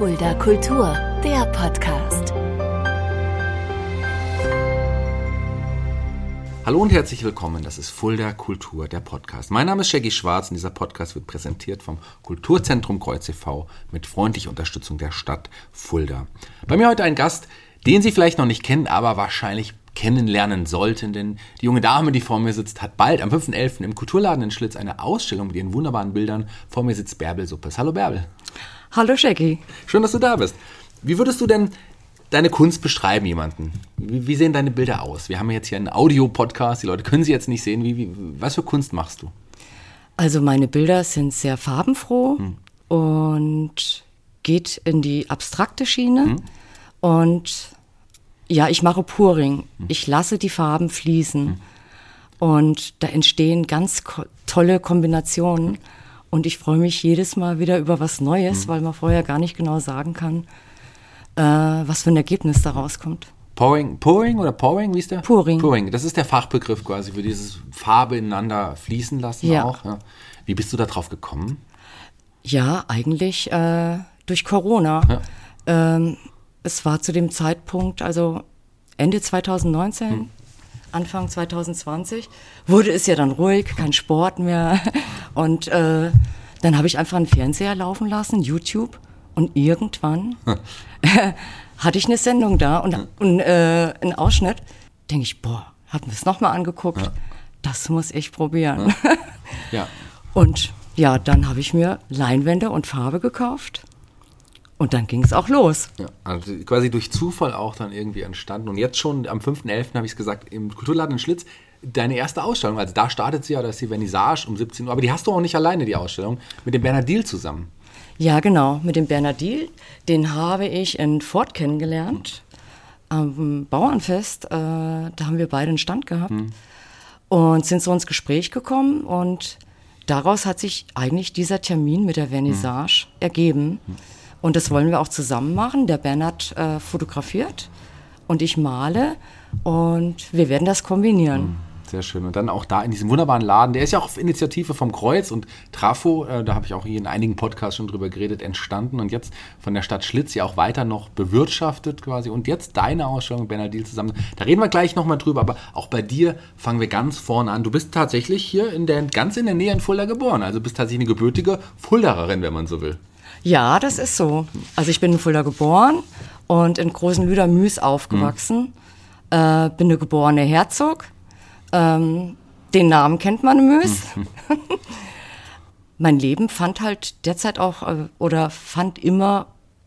Fulda Kultur, der Podcast. Hallo und herzlich willkommen, das ist Fulda Kultur, der Podcast. Mein Name ist Shaggy Schwarz und dieser Podcast wird präsentiert vom Kulturzentrum Kreuz e.V. mit freundlicher Unterstützung der Stadt Fulda. Bei mir heute ein Gast, den Sie vielleicht noch nicht kennen, aber wahrscheinlich kennenlernen sollten, denn die junge Dame, die vor mir sitzt, hat bald am 5.11. im Kulturladen in Schlitz eine Ausstellung mit ihren wunderbaren Bildern. Vor mir sitzt Bärbel Suppes. Hallo Bärbel. Hallo Shaggy. Schön, dass du da bist. Wie würdest du denn deine Kunst beschreiben jemanden? Wie, wie sehen deine Bilder aus? Wir haben jetzt hier einen Audio-Podcast, die Leute können sie jetzt nicht sehen. Wie, wie, was für Kunst machst du? Also meine Bilder sind sehr farbenfroh hm. und geht in die abstrakte Schiene hm. und ja, ich mache Puring. Hm. Ich lasse die Farben fließen hm. und da entstehen ganz tolle Kombinationen. Und ich freue mich jedes Mal wieder über was Neues, mhm. weil man vorher gar nicht genau sagen kann, äh, was für ein Ergebnis da rauskommt. Pouring, Pouring oder Pouring, wie ist der? Pouring. Pouring, das ist der Fachbegriff quasi für dieses Farbe ineinander fließen lassen ja. auch. Ja. Wie bist du da drauf gekommen? Ja, eigentlich äh, durch Corona. Ja. Ähm, es war zu dem Zeitpunkt, also Ende 2019, hm. Anfang 2020 wurde es ja dann ruhig, kein Sport mehr. Und äh, dann habe ich einfach einen Fernseher laufen lassen, YouTube. Und irgendwann hatte ich eine Sendung da und, und äh, einen Ausschnitt. Denke ich, boah, hatten wir es nochmal angeguckt. Ja. Das muss ich probieren. Ja. ja. Und ja, dann habe ich mir Leinwände und Farbe gekauft. Und dann ging es auch los. Ja, also quasi durch Zufall auch dann irgendwie entstanden. Und jetzt schon am 5.11. habe ich es gesagt, im Kulturladen in Schlitz, deine erste Ausstellung. Also da startet sie ja, da ist die Vernissage um 17 Uhr. Aber die hast du auch nicht alleine, die Ausstellung, mit dem Bernadil zusammen. Ja, genau, mit dem Bernadil. Den habe ich in Fort kennengelernt. Am Bauernfest, äh, da haben wir beide einen Stand gehabt. Hm. Und sind so ins Gespräch gekommen. Und daraus hat sich eigentlich dieser Termin mit der Vernissage hm. ergeben. Und das wollen wir auch zusammen machen. Der Bernhard äh, fotografiert und ich male und wir werden das kombinieren. Hm, sehr schön. Und dann auch da in diesem wunderbaren Laden, der ist ja auch auf Initiative vom Kreuz und Trafo, äh, da habe ich auch hier in einigen Podcasts schon drüber geredet, entstanden und jetzt von der Stadt Schlitz ja auch weiter noch bewirtschaftet quasi. Und jetzt deine Ausstellung, Bernadil zusammen. Da reden wir gleich nochmal drüber, aber auch bei dir fangen wir ganz vorne an. Du bist tatsächlich hier in der, ganz in der Nähe in Fulda geboren. Also bist tatsächlich eine gebürtige Fuldaerin, wenn man so will. Ja, das ist so. Also ich bin in Fulda geboren und in Großen Lüdermüs aufgewachsen. Mhm. Äh, bin eine geborene Herzog. Ähm, den Namen kennt man in Müs. Mhm. mein Leben fand halt derzeit auch äh, oder fand immer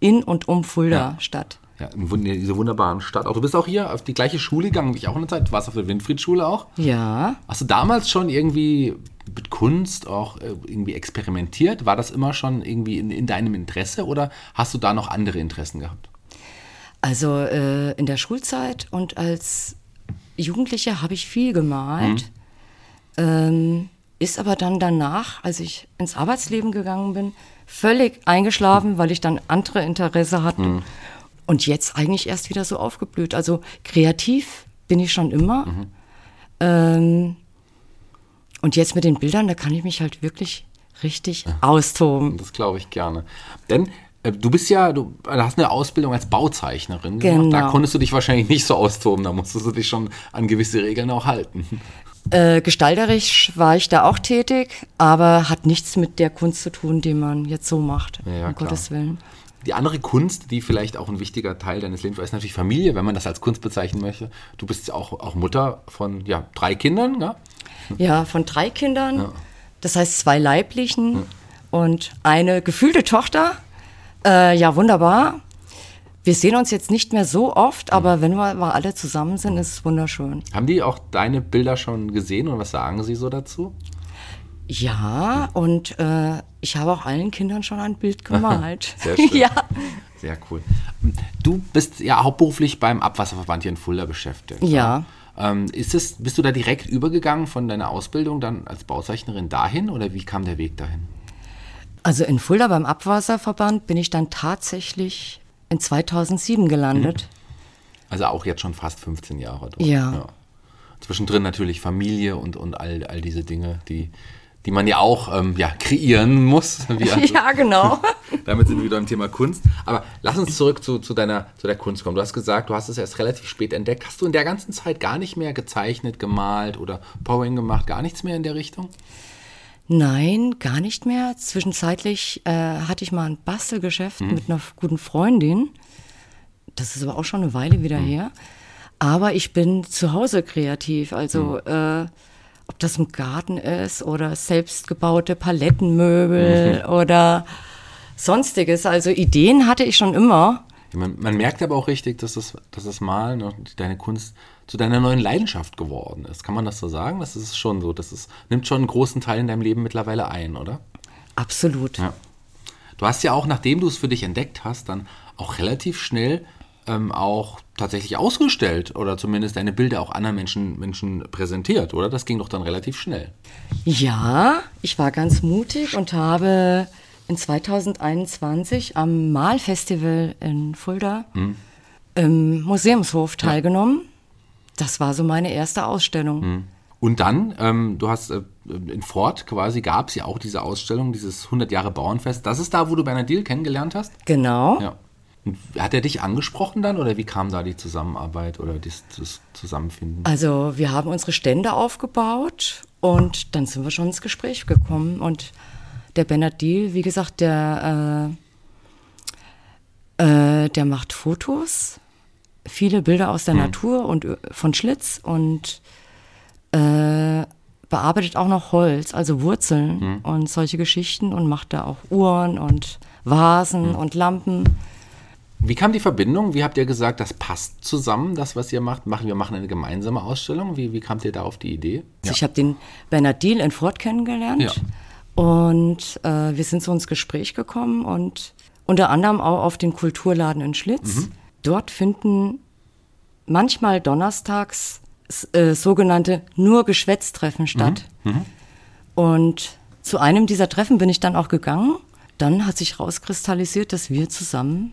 in und um Fulda ja. statt. Ja, in dieser wunderbaren Stadt. Auch du bist auch hier auf die gleiche Schule gegangen wie ich auch in der Zeit. Du warst auf der Winfried-Schule auch. Ja. Hast du damals schon irgendwie mit Kunst auch äh, irgendwie experimentiert? War das immer schon irgendwie in, in deinem Interesse oder hast du da noch andere Interessen gehabt? Also äh, in der Schulzeit und als Jugendliche habe ich viel gemalt. Mhm. Ähm, ist aber dann danach, als ich ins Arbeitsleben gegangen bin, völlig eingeschlafen, weil ich dann andere Interesse hatte. Mhm. Und jetzt eigentlich erst wieder so aufgeblüht. Also kreativ bin ich schon immer. Mhm. Ähm, und jetzt mit den Bildern, da kann ich mich halt wirklich richtig austoben. Das glaube ich gerne. Denn äh, du bist ja, du hast eine Ausbildung als Bauzeichnerin genau. Da konntest du dich wahrscheinlich nicht so austoben, da musstest du dich schon an gewisse Regeln auch halten. Äh, gestalterisch war ich da auch tätig, aber hat nichts mit der Kunst zu tun, die man jetzt so macht, ja, um klar. Gottes Willen. Die andere Kunst, die vielleicht auch ein wichtiger Teil deines Lebens war, ist natürlich Familie, wenn man das als Kunst bezeichnen möchte. Du bist auch, auch Mutter von ja, drei Kindern, ja? Ja, von drei Kindern. Ja. Das heißt zwei leiblichen ja. und eine gefühlte Tochter. Äh, ja, wunderbar. Wir sehen uns jetzt nicht mehr so oft, aber wenn wir mal alle zusammen sind, ist es wunderschön. Haben die auch deine Bilder schon gesehen und was sagen sie so dazu? Ja, und äh, ich habe auch allen Kindern schon ein Bild gemalt. Sehr schön. ja. Sehr cool. Du bist ja hauptberuflich beim Abwasserverband hier in Fulda beschäftigt. Ja. Ähm, ist es, bist du da direkt übergegangen von deiner Ausbildung dann als Bauzeichnerin dahin oder wie kam der Weg dahin? Also in Fulda beim Abwasserverband bin ich dann tatsächlich in 2007 gelandet. Mhm. Also auch jetzt schon fast 15 Jahre. Dort. Ja. ja. Zwischendrin natürlich Familie und, und all, all diese Dinge, die, die man ja auch ähm, ja, kreieren muss. Also, ja, genau. Damit sind wir wieder im Thema Kunst. Aber lass uns zurück zu, zu, deiner, zu der Kunst kommen. Du hast gesagt, du hast es erst relativ spät entdeckt. Hast du in der ganzen Zeit gar nicht mehr gezeichnet, gemalt oder Powering gemacht? Gar nichts mehr in der Richtung? Nein, gar nicht mehr. Zwischenzeitlich äh, hatte ich mal ein Bastelgeschäft Mhm. mit einer guten Freundin. Das ist aber auch schon eine Weile wieder Mhm. her. Aber ich bin zu Hause kreativ. Also Mhm. äh, ob das im Garten ist oder selbstgebaute Palettenmöbel Mhm. oder sonstiges. Also Ideen hatte ich schon immer. Man, man merkt aber auch richtig, dass das, dass das Malen und deine Kunst zu deiner neuen Leidenschaft geworden ist. Kann man das so sagen? Das ist schon so. Das ist, nimmt schon einen großen Teil in deinem Leben mittlerweile ein, oder? Absolut. Ja. Du hast ja auch, nachdem du es für dich entdeckt hast, dann auch relativ schnell ähm, auch tatsächlich ausgestellt oder zumindest deine Bilder auch anderen Menschen, Menschen präsentiert, oder? Das ging doch dann relativ schnell. Ja, ich war ganz mutig und habe in 2021 am Malfestival in Fulda im Museumshof teilgenommen. Das war so meine erste Ausstellung. Und dann, ähm, du hast äh, in Fort quasi, gab es ja auch diese Ausstellung, dieses 100 Jahre Bauernfest. Das ist da, wo du Bernadil kennengelernt hast? Genau. Ja. Und hat er dich angesprochen dann oder wie kam da die Zusammenarbeit oder das, das Zusammenfinden? Also wir haben unsere Stände aufgebaut und dann sind wir schon ins Gespräch gekommen. Und der Benadil, wie gesagt, der, äh, äh, der macht Fotos, viele Bilder aus der Natur und äh, von Schlitz und äh, bearbeitet auch noch Holz, also Wurzeln und solche Geschichten und macht da auch Uhren und Vasen und Lampen. Wie kam die Verbindung? Wie habt ihr gesagt, das passt zusammen, das, was ihr macht? Machen, wir machen eine gemeinsame Ausstellung. Wie, wie kamt ihr da auf die Idee? Also Ich habe den Bernadil in Fort kennengelernt Ja. und äh, wir sind so ins Gespräch gekommen und unter anderem auch auf den Kulturladen in Schlitz. Dort finden manchmal donnerstags äh, sogenannte nur Geschwätztreffen statt. Und zu einem dieser Treffen bin ich dann auch gegangen. Dann hat sich rauskristallisiert, dass wir zusammen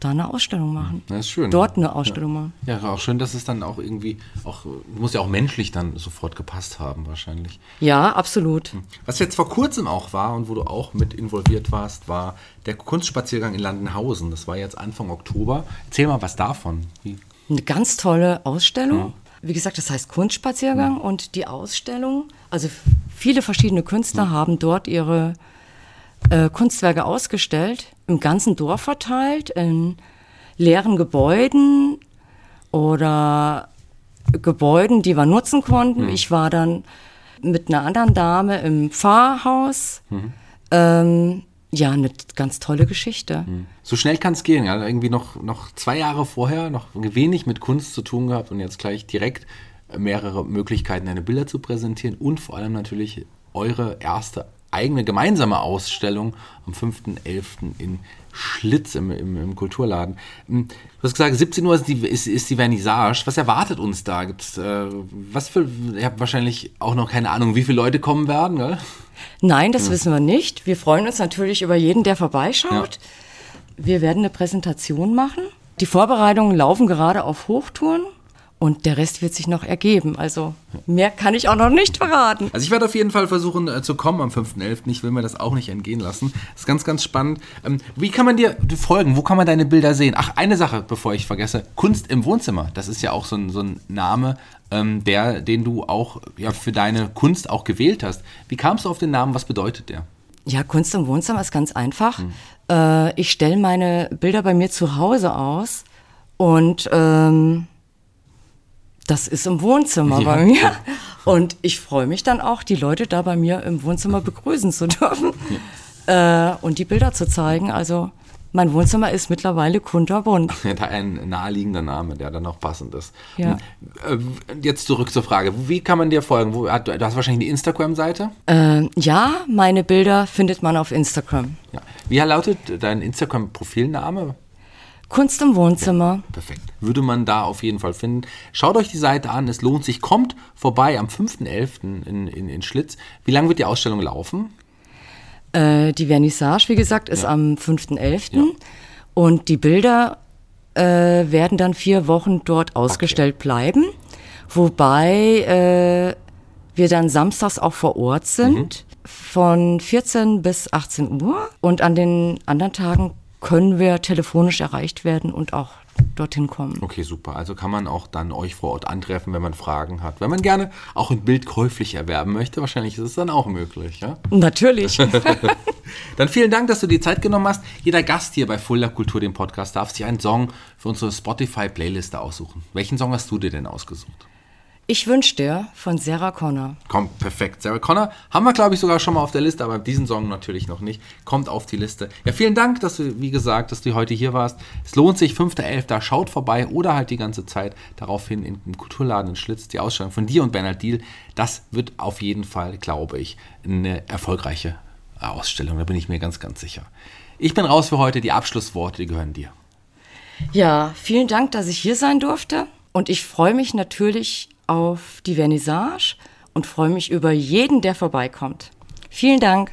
da eine Ausstellung machen. Das ist schön. Dort eine Ausstellung machen. Ja, auch schön, dass es dann auch irgendwie, auch, muss ja auch menschlich dann sofort gepasst haben, wahrscheinlich. Ja, absolut. Was jetzt vor kurzem auch war und wo du auch mit involviert warst, war der Kunstspaziergang in Landenhausen. Das war jetzt Anfang Oktober. Erzähl mal was davon. Wie, Eine ganz tolle Ausstellung. Wie gesagt, das heißt Kunstspaziergang und die Ausstellung, also viele verschiedene Künstler haben dort ihre äh, Kunstwerke ausgestellt, im ganzen Dorf verteilt, in leeren Gebäuden oder Gebäuden, die wir nutzen konnten. Ich war dann mit einer anderen Dame im Pfarrhaus. Ähm, ja, eine ganz tolle Geschichte. so schnell kann es gehen. Ja? Irgendwie noch, noch zwei Jahre vorher noch wenig mit Kunst zu tun gehabt und jetzt gleich direkt mehrere Möglichkeiten, deine Bilder zu präsentieren und vor allem natürlich eure erste eigene gemeinsame Ausstellung am 5.11. in Schlitz im, im, im Kulturladen. Hm, Du hast gesagt, 17 Uhr ist die, ist, ist die Vernissage. Was erwartet uns da? Gibt's, äh, was für, ihr habt wahrscheinlich auch noch keine Ahnung, wie viele Leute kommen werden, gell? Nein, das wissen wir nicht. Wir freuen uns natürlich über jeden, der vorbeischaut. Wir werden eine Präsentation machen. Die Vorbereitungen laufen gerade auf Hochtouren und der Rest wird sich noch ergeben. Also mehr kann ich auch noch nicht verraten. Also ich werde auf jeden Fall versuchen äh, zu kommen am 5.11. Ich will mir das auch nicht entgehen lassen. Das ist ganz, ganz spannend. Ähm, wie kann man dir folgen? Wo kann man deine Bilder sehen? Ach, eine Sache, bevor ich vergesse. Kunst im Wohnzimmer. Das ist ja auch so ein, so ein Name, ähm, der, den du auch ja, für deine Kunst auch gewählt hast. Wie kamst du auf den Namen? Was bedeutet der? Ja, Kunst im Wohnzimmer ist ganz einfach. Äh, ich stelle meine Bilder bei mir zu Hause aus und ähm, das ist im Wohnzimmer Ja. bei mir. Und ich freue mich dann auch, die Leute da bei mir im Wohnzimmer begrüßen zu dürfen äh, und die Bilder zu zeigen. Also mein Wohnzimmer ist mittlerweile kunterbunt. Ein naheliegender Name, der dann auch passend ist. Ja. Hm, äh, Jetzt zurück zur Frage. Wie kann man dir folgen? Du hast wahrscheinlich eine Instagram-Seite. Äh, ja, meine Bilder findet man auf Instagram. Ja. Wie lautet dein Instagram-Profilname? Kunst im Wohnzimmer. Perfekt. Würde man da auf jeden Fall finden. Schaut euch die Seite an, es lohnt sich. Kommt vorbei am 5.11. In, in, in Schlitz. Wie lange wird die Ausstellung laufen? Äh, die Vernissage, wie gesagt, ist Ja. am 5.11. Ja. Und die Bilder äh, werden dann vier Wochen dort ausgestellt bleiben. Wobei äh, wir dann samstags auch vor Ort sind. von 14 bis 18 Uhr und an den anderen Tagen können wir telefonisch erreicht werden und auch dorthin kommen. Okay, super. Also kann man auch dann euch vor Ort antreffen, wenn man Fragen hat. Wenn man gerne auch ein Bild käuflich erwerben möchte, wahrscheinlich ist es dann auch möglich, ja? Natürlich. dann vielen Dank, dass du die Zeit genommen hast. Jeder Gast hier bei Fulda Kultur, dem Podcast, darf sich einen Song für unsere Spotify-Playliste aussuchen. Welchen Song hast du dir denn ausgesucht? Ich wünsche dir von Sarah Connor. Kommt perfekt. Sarah Connor haben wir, glaube ich, sogar schon mal auf der Liste, aber diesen Song natürlich noch nicht. Kommt auf die Liste. Ja, vielen Dank, dass du, wie gesagt, dass du heute hier warst. Es lohnt sich, 5.11. Schaut vorbei oder halt die ganze Zeit daraufhin im Kulturladen in Schlitz die Ausstellung von dir und Bernhard Diel. Das wird auf jeden Fall, glaube ich, eine erfolgreiche Ausstellung. Da bin ich mir ganz, ganz sicher. Ich bin raus für heute. Die Abschlussworte, die gehören dir. Ja, vielen Dank, dass ich hier sein durfte. Und ich freue mich natürlich auf die Vernissage und freue mich über jeden, der vorbeikommt. Vielen Dank.